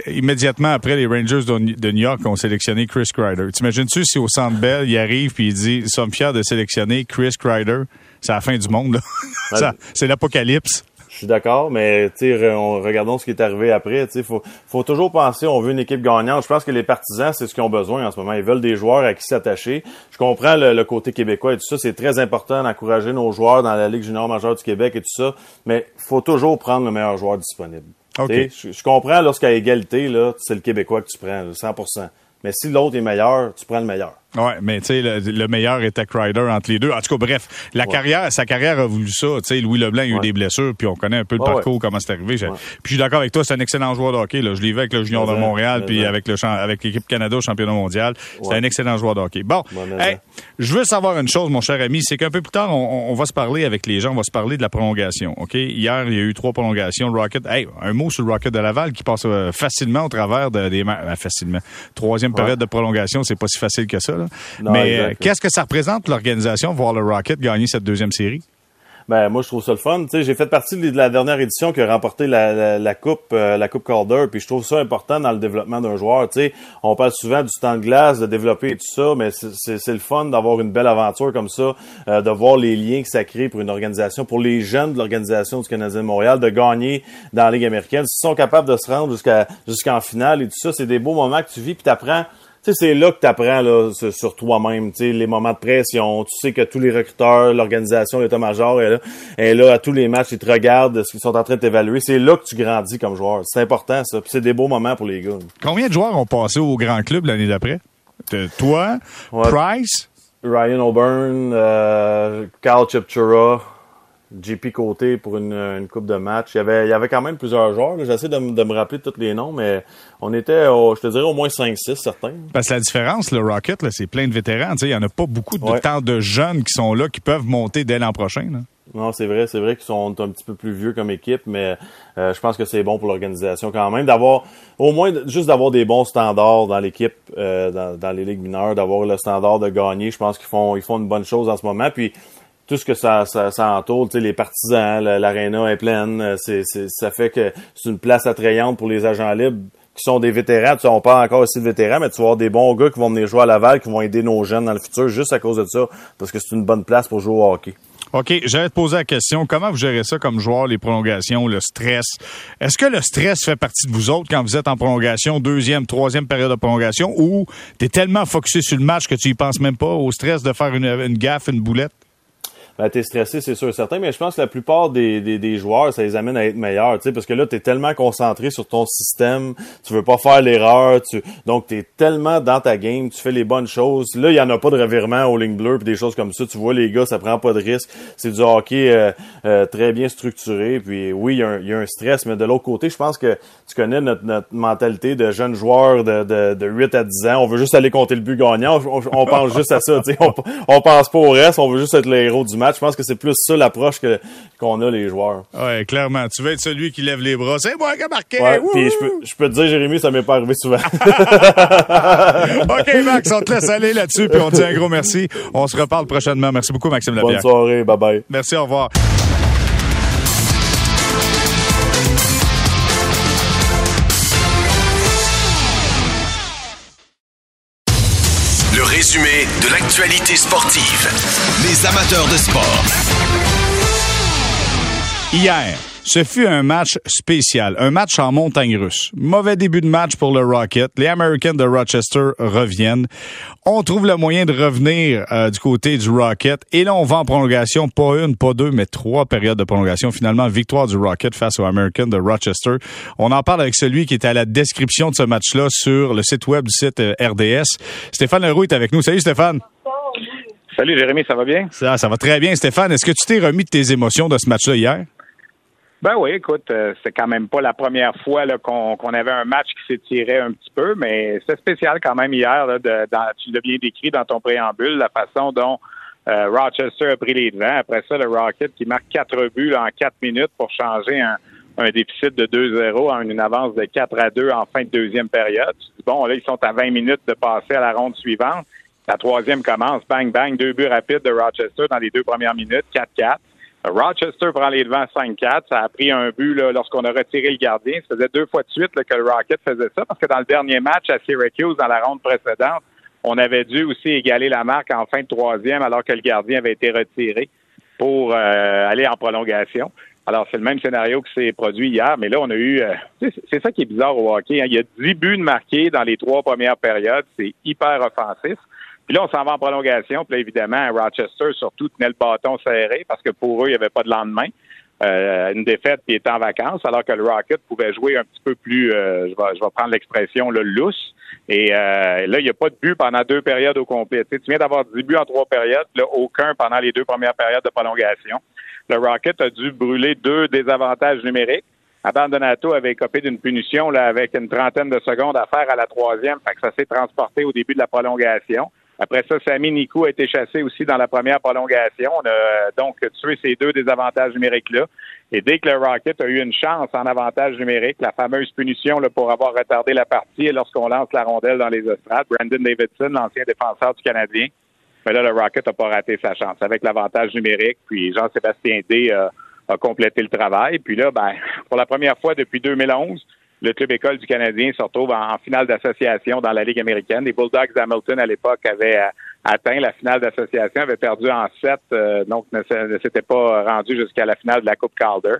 immédiatement après, les Rangers de New York ont sélectionné Chris Kreider. T'imagines-tu si au Centre Bell, il arrive puis il dit « Nous sommes fiers de sélectionner Chris Kreider. » C'est la fin du monde. c'est l'apocalypse. Je suis d'accord, mais regardons ce qui est arrivé après. Il faut, faut toujours penser, on veut une équipe gagnante. Je pense que les partisans, c'est ce qu'ils ont besoin en ce moment. Ils veulent des joueurs à qui s'attacher. Je comprends le, côté québécois et tout ça. C'est très important d'encourager nos joueurs dans la Ligue junior majeure du Québec et tout ça. Mais faut toujours prendre le meilleur joueur disponible. Je, je, comprends lorsqu'à égalité, là, c'est le Québécois que tu prends, 100% Mais si l'autre est meilleur, tu prends le meilleur. Ouais, mais tu sais, le, meilleur était Crider entre les deux. En tout cas, bref, la carrière, sa carrière a voulu ça. Tu sais, Louis Leblanc a eu des blessures, puis on connaît un peu le parcours, comment c'est arrivé. Puis je suis d'accord avec toi, c'est un excellent joueur de hockey. Là. Je l'ai vu avec le Junior de Montréal, puis avec le avec l'équipe Canada au championnat mondial. C'est un excellent joueur de hockey. Bon, je veux savoir une chose, mon cher ami, c'est qu'un peu plus tard, on, va se parler avec les gens, on va se parler de la prolongation. Ok, hier, il y a eu trois prolongations. Rocket, hey, un mot sur le Rocket de Laval qui passe euh, facilement au travers de, des ben, facilement. Troisième période de prolongation, c'est pas si facile que ça. Là. Mais qu'est-ce que ça représente l'organisation voir le Rocket gagner cette deuxième série? Ben moi je trouve ça le fun. j'ai fait partie de la dernière édition qui a remporté la, coupe euh, la coupe Calder, puis je trouve ça important dans le développement d'un joueur. on parle souvent du temps de glace, de développer et tout ça, mais c'est le fun d'avoir une belle aventure comme ça, euh, de voir les liens que ça crée pour une organisation, pour les jeunes de l'organisation du Canadien de Montréal, de gagner dans la Ligue américaine. S'ils sont capables de se rendre jusqu'à jusqu'en finale et tout ça, c'est des beaux moments que tu vis, puis t'apprends c'est là que tu apprends là, sur toi-même, les moments de pression. Tu sais que tous les recruteurs, l'organisation, l'état-major est là, est là à tous les matchs, ils te regardent ce qu'ils sont en train de t'évaluer. C'est là que tu grandis comme joueur. C'est important, ça. c'est des beaux moments pour les gars. Combien de joueurs ont passé au grand club l'année d'après? Toi, Price? Ryan O'Byrne, euh, Carl Chipchura, JP Côté pour une, une coupe de match. Il y avait, il y avait quand même plusieurs joueurs. J'essaie de, de, me rappeler tous les noms, mais on était, je te dirais, au moins 5-6 certains. Parce que la différence, le Rocket, c'est plein de vétérans. Il n'y en a pas beaucoup de temps de jeunes qui sont là, qui peuvent monter dès l'an prochain. Non, c'est vrai, c'est vrai qu'ils sont un petit peu plus vieux comme équipe, mais euh, je pense que c'est bon pour l'organisation quand même d'avoir au moins juste d'avoir des bons standards dans l'équipe, euh, dans, dans, les ligues mineures, d'avoir le standard de gagner. Je pense qu'ils font ils font une bonne chose en ce moment. Puis tout ce que ça, ça, ça entoure, les partisans, l'aréna est pleine, euh, c'est, ça fait que c'est une place attrayante pour les agents libres qui sont des vétérans. Tu sais, on parle encore aussi de vétérans, mais tu vas avoir des bons gars qui vont venir jouer à Laval, qui vont aider nos jeunes dans le futur juste à cause de ça, parce que c'est une bonne place pour jouer au hockey. OK, j'allais te poser la question, comment vous gérez ça comme joueur, les prolongations, le stress? Est-ce que le stress fait partie de vous autres quand vous êtes en prolongation, deuxième, troisième période de prolongation, ou t'es tellement focusé sur le match que tu y penses même pas au stress de faire une, une gaffe, une boulette? Ben, t'es stressé, c'est sûr certain, mais je pense que la plupart des, des, des joueurs, ça les amène à être meilleurs, tu sais, parce que là, t'es tellement concentré sur ton système, tu veux pas faire l'erreur, tu, donc t'es tellement dans ta game, tu fais les bonnes choses. Là, il y en a pas de revirement aux lignes bleues puis des choses comme ça. Tu vois, les gars, ça prend pas de risque. C'est du hockey euh, euh, très bien structuré, puis oui, il y, a un, y a un stress, mais de l'autre côté, je pense que tu connais notre, notre mentalité de jeunes joueurs de, de, de 8 à 10 ans. On veut juste aller compter le but gagnant. On, pense juste à ça, tu. On, on pense pas au reste, on veut juste être le héros du match. Je pense que c'est plus ça l'approche que qu'on a les joueurs. Ouais, clairement. Tu veux être celui qui lève les bras. C'est moi qui ai marqué. Ouais, puis je peux, je peux te dire, Jérémy, ça m'est pas arrivé souvent. OK, Max, on te laisse aller là-dessus, puis on te dit un gros merci. On se reparle prochainement. Merci beaucoup, Maxime Lapierre. Bonne soirée. Bye bye. Merci, au revoir. L'actualité sportive. Les amateurs de sport. Hier, ce fut un match spécial, un match en montagne russe. Mauvais début de match pour le Rocket. Les Americans de Rochester reviennent. On trouve le moyen de revenir euh, du côté du Rocket. Et là, on va en prolongation, pas une, pas deux, mais trois périodes de prolongation. Finalement, victoire du Rocket face aux Americans de Rochester. On en parle avec celui qui est à la description de ce match-là sur le site web du site euh, RDS. Stéphane Leroux est avec nous. Salut Stéphane. Salut Jérémy, ça va bien? Ça, ça va très bien, Stéphane. Est-ce que tu t'es remis de tes émotions de ce match-là hier? Ben oui, écoute, euh, c'est quand même pas la première fois qu'on avait un match qui s'étirait un petit peu, mais c'est spécial quand même hier. Là, de, dans, tu l'as bien décrit dans ton préambule, la façon dont Euh, Rochester a pris les devants. Après ça, le Rocket qui marque quatre buts en quatre minutes pour changer un, déficit de 2-0 en une avance de 4 à 2 en fin de deuxième période. Bon, là, ils sont à 20 minutes de passer à la ronde suivante. La troisième commence. Bang, bang. Deux buts rapides de Rochester dans les deux premières minutes. 4-4. Rochester prend les devants 5-4. Ça a pris un but lorsqu'on a retiré le gardien. Ça faisait deux fois de suite que le Rocket faisait ça parce que dans le dernier match à Syracuse, dans la ronde précédente, on avait dû aussi égaler la marque en fin de troisième alors que le gardien avait été retiré pour euh, aller en prolongation. Alors, c'est le même scénario que s'est produit hier, mais là, on a eu... Euh, c'est ça qui est bizarre au hockey. Hein. Il y a 10 buts marqués dans les trois premières périodes. C'est hyper offensif. Puis là, on s'en va en prolongation. Puis là, évidemment, Rochester, surtout, tenait le bâton serré parce que pour eux, il n'y avait pas de lendemain. Euh, une défaite qui était en vacances, alors que le Rocket pouvait jouer un petit peu plus, euh, je, vais, je vais prendre l'expression, le lousse. Et euh, là, il n'y a pas de but pendant deux périodes au complet. Tu, viens d'avoir 10 buts en trois périodes, là, aucun pendant les deux premières périodes de prolongation. Le Rocket a dû brûler deux désavantages numériques. Abandonato avait copé d'une punition là, avec une trentaine de secondes à faire à la troisième, fait que ça s'est transporté au début de la prolongation. Après ça, Sami Nikou a été chassé aussi dans la première prolongation. On a donc tué ces deux désavantages numériques-là. Et dès que le Rocket a eu une chance en avantage numérique, la fameuse punition là, pour avoir retardé la partie lorsqu'on lance la rondelle dans les estrades, Brandon Davidson, l'ancien défenseur du Canadien, mais là, le Rocket n'a pas raté sa chance avec l'avantage numérique. Puis Jean-Sébastien D a, a complété le travail. Puis là, ben, pour la première fois depuis 2011, le club école du Canadien se retrouve en, finale d'association dans la Ligue américaine. Les Bulldogs d'Hamilton, à l'époque, avaient euh, atteint la finale d'association, avaient perdu en sept, euh, donc ne, s'étaient pas rendus jusqu'à la finale de la Coupe Calder.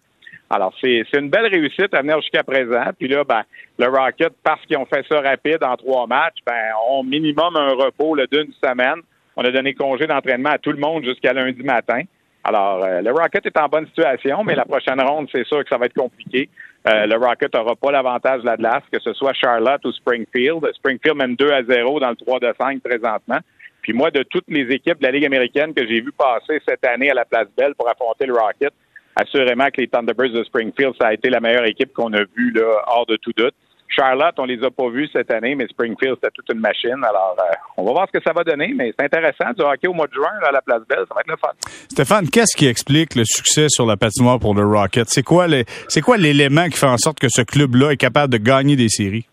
Alors, c'est une belle réussite à venir jusqu'à présent. Puis là, ben, le Rocket, parce qu'ils ont fait ça rapide en trois matchs, ben, ont minimum un repos d'une semaine. On a donné congé d'entraînement à tout le monde jusqu'à lundi matin. Alors, euh, le Rocket est en bonne situation, mais la prochaine ronde, c'est sûr que ça va être compliqué. Euh, le Rocket n'aura pas l'avantage de l'Atlas, que ce soit Charlotte ou Springfield. Springfield mène 2 à 0 dans le 3 de 5 présentement. Puis moi, de toutes les équipes de la Ligue américaine que j'ai vu passer cette année à la Place Belle pour affronter le Rocket, assurément que les Thunderbirds de Springfield, ça a été la meilleure équipe qu'on a vue là, hors de tout doute. Charlotte, on les a pas vus cette année, mais Springfield, c'était toute une machine. Alors, euh, on va voir ce que ça va donner, mais c'est intéressant. Du hockey au mois de juin, à la Place Belle, ça va être le fun. Stéphane, qu'est-ce qui explique le succès sur la patinoire pour le Rocket? C'est quoi, c'est quoi l'élément qui fait en sorte que ce club-là est capable de gagner des séries?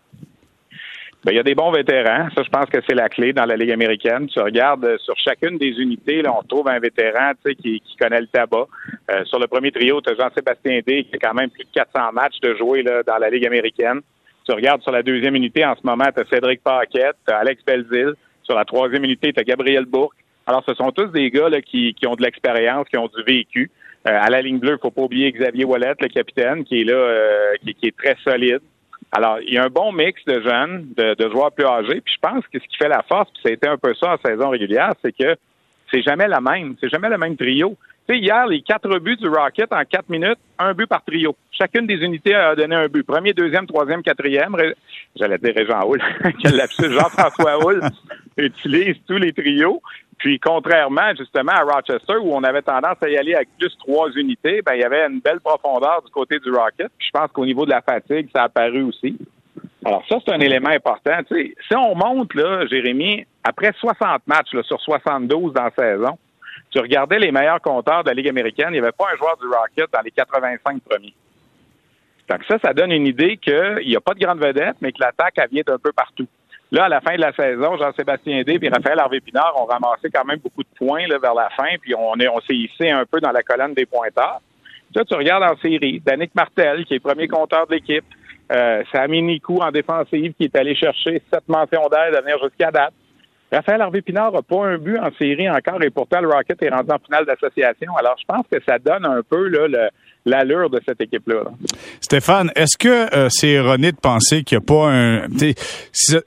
Ben, il y a des bons vétérans. Ça, je pense que c'est la clé dans la Ligue américaine. Tu regardes euh, sur chacune des unités, là, on trouve un vétéran qui, qui connaît le tabac. Euh, sur le premier trio, tu as Jean-Sébastien D, qui a quand même plus de 400 matchs de jouer là, dans la Ligue américaine. Tu regardes sur la deuxième unité en ce moment, tu as Cédric Paquette, as Alex Belzil. Sur la troisième unité, tu as Gabriel Bourque. Alors, ce sont tous des gars là, qui, qui ont de l'expérience, qui ont du vécu. Euh, à la ligne bleue, il faut pas oublier Xavier Wallet, le capitaine, qui est là, euh, qui, qui, est très solide. Alors, il y a un bon mix de jeunes, de, de joueurs plus âgés. Puis je pense que ce qui fait la force, puis ça a été un peu ça en saison régulière, c'est que c'est jamais la même. C'est jamais le même trio. Tu sais, hier, les quatre buts du Rocket en quatre minutes, un but par trio. Chacune des unités a donné un but. Premier, deuxième, troisième, quatrième. J'allais dire Régent Houle. Quel lapsus. Jean-François Houle utilise tous les trios. Puis, contrairement, justement, à Rochester, où on avait tendance à y aller avec plus trois unités, ben, il y avait une belle profondeur du côté du Rocket. Puis, je pense qu'au niveau de la fatigue, ça a apparu aussi. Alors, ça, c'est un élément important. Tu sais, si on monte, là, Jérémy, après 60 matchs là, sur 72 dans la saison, tu regardais les meilleurs compteurs de la Ligue américaine, il n'y avait pas un joueur du Rocket dans les 85 premiers. Donc ça, ça donne une idée qu'il n'y a pas de grande vedette, mais que l'attaque, vient d'un peu partout. Là, à la fin de la saison, Jean-Sébastien D et Raphaël Harvey-Pinard ont ramassé quand même beaucoup de points vers la fin, puis on est on s'est hissé un peu dans la colonne des pointeurs. Là, tu regardes en série, Danick Martel, qui est premier compteur de l'équipe, euh, Sami en défensive, qui est allé chercher sept mentions d'aide à venir jusqu'à date. Raphaël Harvey-Pinard n'a pas un but en série encore et pourtant le Rocket est rendu en finale d'association. Alors je pense que ça donne un peu l'allure de cette équipe-là. Stéphane, est-ce que euh, c'est erroné de penser qu'il n'y a pas un...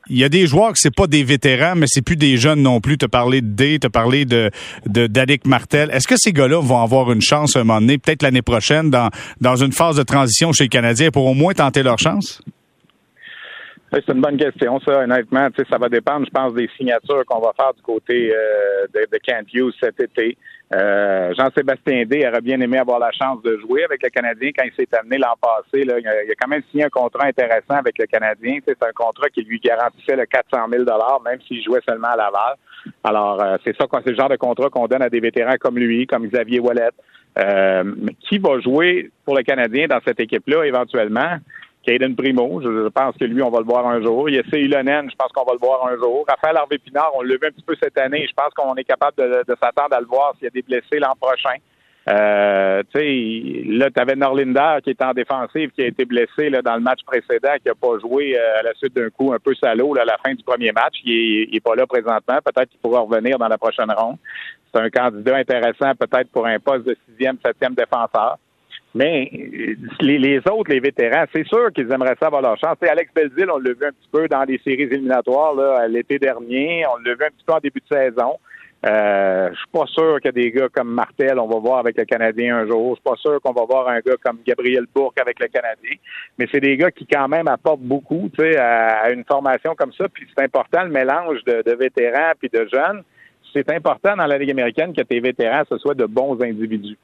Il y a des joueurs que c'est pas des vétérans, mais c'est plus des jeunes non plus. Tu as parlé de D, tu as parlé de, de Martel. Est-ce que ces gars-là vont avoir une chance à un moment donné, peut-être l'année prochaine, dans, dans une phase de transition chez les Canadiens pour au moins tenter leur chance? C'est une bonne question, ça, honnêtement. Ça va dépendre, je pense, des signatures qu'on va faire du côté euh, de, de Kent Hughes cet été. Euh, Jean-Sébastien D aurait bien aimé avoir la chance de jouer avec le Canadien quand il s'est amené l'an passé. Là, il, a, il, a, quand même signé un contrat intéressant avec le Canadien. C'est un contrat qui lui garantissait le 400 000 même s'il jouait seulement à Laval. Alors, euh, c'est ça, c'est le genre de contrat qu'on donne à des vétérans comme lui, comme Xavier Wallet. Euh, qui va jouer pour le Canadien dans cette équipe-là éventuellement? Caden Primo, je, pense que lui, on va le voir un jour. Il y a Ilonen, je pense qu'on va le voir un jour. Raphaël Harvey Pinard, on l'a vu un petit peu cette année. Je pense qu'on est capable de, de s'attendre à le voir s'il y a des blessés l'an prochain. Euh, tu sais, là, tu avais Norlinder qui est en défensive, qui a été blessé là, dans le match précédent, qui n'a pas joué euh, à la suite d'un coup un peu salaud là, à la fin du premier match. Il n'est pas là présentement. Peut-être qu'il pourra revenir dans la prochaine ronde. C'est un candidat intéressant peut-être pour un poste de sixième, septième défenseur. Mais les, les, autres, les vétérans, c'est sûr qu'ils aimeraient ça avoir leur chance. Alex Belzil, on l'a vu un petit peu dans les séries éliminatoires l'été dernier. On l'a vu un petit peu en début de saison. Euh, je suis pas sûr que des gars comme Martel, on va voir avec le Canadien un jour. Je suis pas sûr qu'on va voir un gars comme Gabriel Bourque avec le Canadien. Mais c'est des gars qui quand même apportent beaucoup, tu sais, à, une formation comme ça. Puis c'est important le mélange de, de vétérans puis de jeunes. C'est important dans la Ligue américaine que tes vétérans ce soient de bons individus.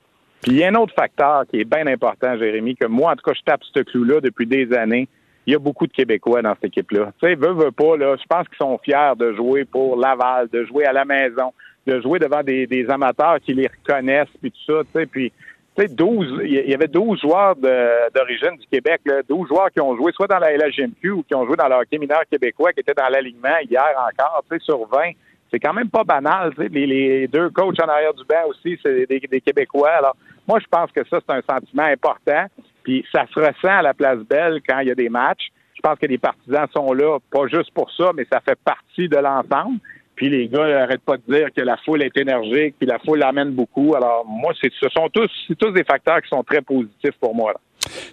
Puis il y a un autre facteur qui est bien important, Jérémy, que moi, en tout cas, je tape ce clou-là depuis des années. Il y a beaucoup de Québécois dans cette équipe-là. Tu sais, veut, veut pas, là, je pense qu'ils sont fiers de jouer pour Laval, de jouer à la maison, de jouer devant des, amateurs qui les reconnaissent, puis tout ça, tu sais, puis tu sais, 12, il y avait 12 joueurs d'origine du Québec, là, 12 joueurs qui ont joué soit dans la LHGMQ ou qui ont joué dans le hockey mineur québécois, qui étaient dans l'alignement hier encore, tu sais, sur 20 c'est quand même pas banal. Les, les, deux coachs en arrière du banc aussi, c'est des, des, Québécois. Alors, moi, je pense que ça, c'est un sentiment important. Puis ça se ressent à la place belle quand il y a des matchs. Je pense que les partisans sont là, pas juste pour ça, mais ça fait partie de l'ensemble. Puis les gars n'arrêtent pas de dire que la foule est énergique, puis la foule amène beaucoup. Alors moi, ce sont tous, tous des facteurs qui sont très positifs pour moi.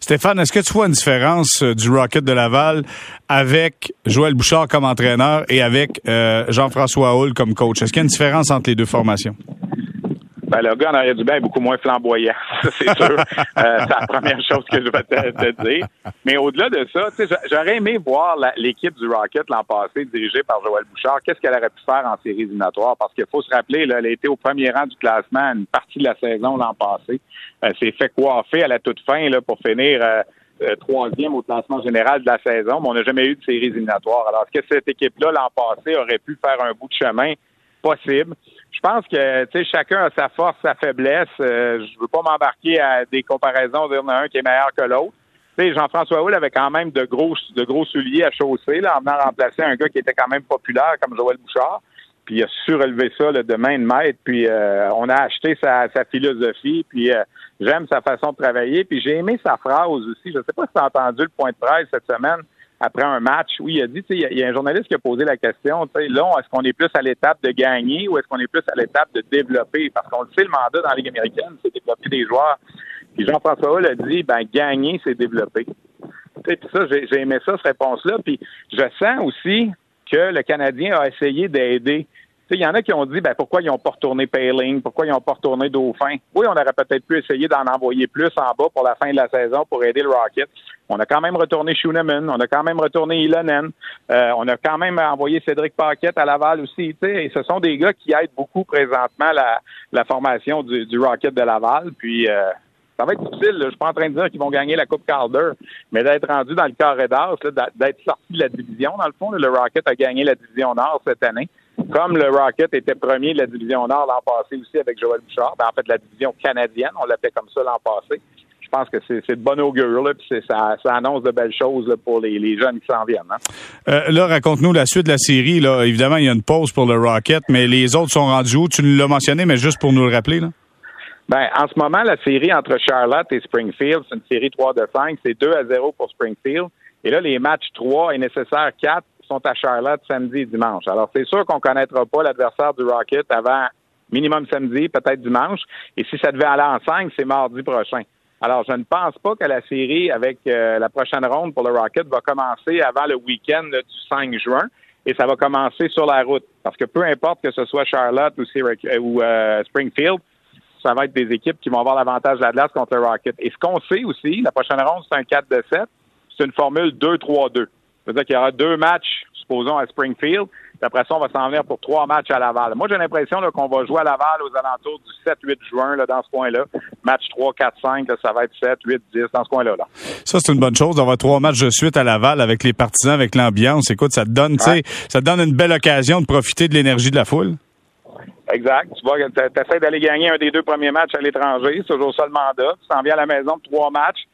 Stéphane, est-ce que tu vois une différence euh, du Rocket de Laval avec Joël Bouchard comme entraîneur et avec euh, Jean-François Hull comme coach? Est-ce qu'il y a une différence entre les deux formations? Ben, le gars en arrière du bain est beaucoup moins flamboyant, c'est sûr. euh, c'est la première chose que je vais te, dire. Mais au-delà de ça, j'aurais aimé voir l'équipe du Rocket l'an passé dirigée par Joël Bouchard. Qu'est-ce qu'elle aurait pu faire en séries éliminatoires? Parce qu'il faut se rappeler, là, elle a été au premier rang du classement une partie de la saison l'an passé. Elle s'est fait coiffer à la toute fin là, pour finir euh, euh, troisième au classement général de la saison, mais on n'a jamais eu de séries éliminatoires. Alors, est-ce que cette équipe-là, l'an passé, aurait pu faire un bout de chemin? Possible? Je pense que tu sais chacun a sa force, sa faiblesse. Euh, je veux pas m'embarquer à des comparaisons dire un qui est meilleur que l'autre. Tu sais, Jean-François Houle avait quand même de gros de gros souliers à chausser là, en venant remplacer un gars qui était quand même populaire comme Joël Bouchard. Puis il a surélevé ça là, de main de maître. Puis euh, on a acheté sa, sa philosophie. Puis euh, j'aime sa façon de travailler. Puis j'ai aimé sa phrase aussi. Je sais pas si tu as entendu le point de presse cette semaine après un match où il a dit, il y, a un journaliste qui a posé la question, là, est-ce qu'on est plus à l'étape de gagner ou est-ce qu'on est plus à l'étape de développer? Parce qu'on le sait, le mandat dans la Ligue américaine, c'est développer des joueurs. Puis Jean-François Hull a dit, ben gagner, c'est développer. Puis ça, j'ai aimé ça, cette réponse-là. Puis je sens aussi que le Canadien a essayé d'aider il y en a qui ont dit ben, pourquoi ils n'ont pas retourné Payling, pourquoi ils n'ont pas retourné Dauphin? Oui, on aurait peut-être pu essayer d'en envoyer plus en bas pour la fin de la saison pour aider le Rocket. On a quand même retourné Schooneman, on a quand même retourné Ilonen, euh, on a quand même envoyé Cédric Paquette à Laval aussi. Et ce sont des gars qui aident beaucoup présentement la, formation du, Rocket de Laval. Puis euh, ça va être difficile. Là. Je suis pas en train de dire qu'ils vont gagner la Coupe Calder, mais d'être rendu dans le carré d'as, d'être sorti de la division, dans le fond. le Rocket a gagné la division Nord cette année comme le Rocket était premier de la division Nord l'an passé aussi avec Joël Bouchard, ben, en fait, la division canadienne, on l'appelait comme ça l'an passé. Je pense que c'est de bon augure, là, puis ça, ça, annonce de belles choses là, pour les, les, jeunes qui s'en viennent. Hein. Euh, là, raconte-nous la suite de la série. Là. Évidemment, il y a une pause pour le Rocket, mais les autres sont rendus où? Tu l'as mentionné, mais juste pour nous le rappeler. Là. Ben, en ce moment, la série entre Charlotte et Springfield, c'est une série 3 de 5. C'est 2 à 0 pour Springfield. Et là, les matchs 3 et nécessaire 4 sont à Charlotte samedi et dimanche. Alors, c'est sûr qu'on ne connaîtra pas l'adversaire du Rocket avant minimum samedi, peut-être dimanche. Et si ça devait aller en 5, c'est mardi prochain. Alors, je ne pense pas que la série avec euh, la prochaine ronde pour le Rocket va commencer avant le week-end du 5 juin et ça va commencer sur la route. Parce que peu importe que ce soit Charlotte ou, euh, ou euh, Springfield, ça va être des équipes qui vont avoir l'avantage de la glace contre le Rocket. Et ce qu'on sait aussi, la prochaine ronde, c'est un 4 de 7. C'est une formule 2-3-2. Ça veut dire qu'il y aura deux matchs, supposons, à Springfield. Puis après ça, on va s'en venir pour trois matchs à Laval. Moi, j'ai l'impression qu'on va jouer à Laval aux alentours du 7-8 juin, là, dans ce coin-là. Match 3, 4, 5, ça va être 7, 8, 10, dans ce coin-là. Là. Ça, c'est une bonne chose d'avoir trois matchs de suite à Laval avec les partisans, avec l'ambiance. Écoute, ça te donne, tu sais, ça te donne une belle occasion de profiter de l'énergie de la foule. Exact. Tu vois, tu essaies d'aller gagner un des deux premiers matchs à l'étranger. C'est toujours ça le mandat. Tu t'en viens à la maison de trois matchs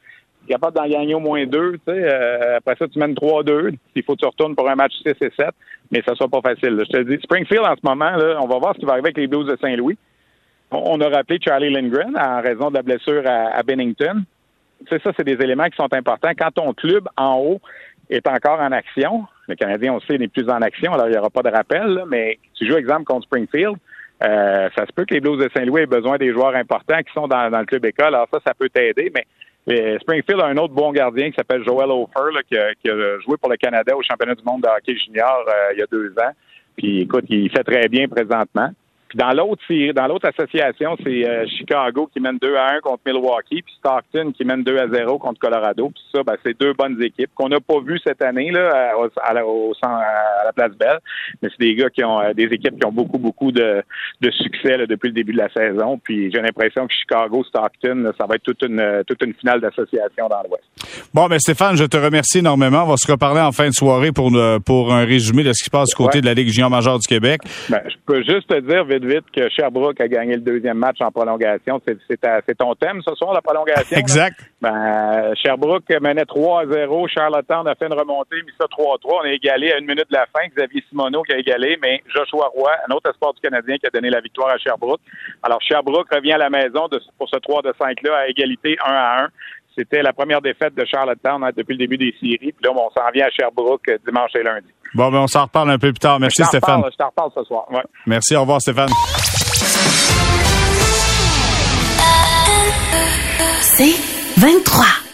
capable d'en gagner au moins deux. Euh, après ça, tu mènes 3-2. Il faut que tu retournes pour un match 6 et 7, mais ça sera pas facile. Je te dis, Springfield, en ce moment, on va voir ce qui va arriver avec les Blues de Saint-Louis. On, a rappelé Charlie Lindgren en raison de la blessure à, Bennington. Sais, ça, c'est des éléments qui sont importants. Quand ton club en haut est encore en action, le Canadien, on sait, n'est plus en action, alors il n'y aura pas de rappel, mais tu joues exemple contre Springfield, euh, ça se peut que les Blues de Saint-Louis aient besoin des joueurs importants qui sont dans le club école. Alors ça, ça peut t'aider, mais Springfield a un autre bon gardien qui s'appelle Joel Ofer, qui, a, joué pour le Canada au championnat du monde de hockey junior euh, il y a deux ans. Puis écoute, il fait très bien présentement. Puis dans l'autre dans l'autre association, c'est euh, Chicago qui mène 2 à 1 contre Milwaukee, puis Stockton qui mène 2 à 0 contre Colorado. Puis ça, ben, c'est deux bonnes équipes qu'on n'a pas vues cette année là, à, la, au, à la place Belle. Mais c'est des gars qui ont euh, des équipes qui ont beaucoup, beaucoup de, de succès depuis le début de la saison. Puis j'ai l'impression que Chicago, Stockton, ça va être toute une toute une finale d'association dans l'Ouest. Bon, ben Stéphane, je te remercie énormément. On va se reparler en fin de soirée pour, pour un résumé de ce qui se passe du côté de la Ligue junior majeure du Québec. Ben, je peux juste te dire vite que Sherbrooke a gagné le deuxième match en prolongation. C'est ton thème ce soir, la prolongation? Exact. Ben, Sherbrooke menait 3-0. Charlottetown a fait une remontée, mis ça 3-3. On a égalé à une minute de la fin. Xavier Simoneau qui a égalé, mais Joshua Roy, un autre espoir du Canadien, qui a donné la victoire à Sherbrooke. Alors, Sherbrooke revient à la maison pour ce 3 5-là à égalité 1 à 1. C'était la première défaite de Charlottetown hein, depuis le début des séries. Puis là, on s'en vient à Sherbrooke euh, dimanche et lundi. Bon, ben on s'en reparle un peu plus tard. Merci, Stéphane. je t'en reparle ce soir. Ouais. Merci. Au revoir, Stéphane. C'est 23.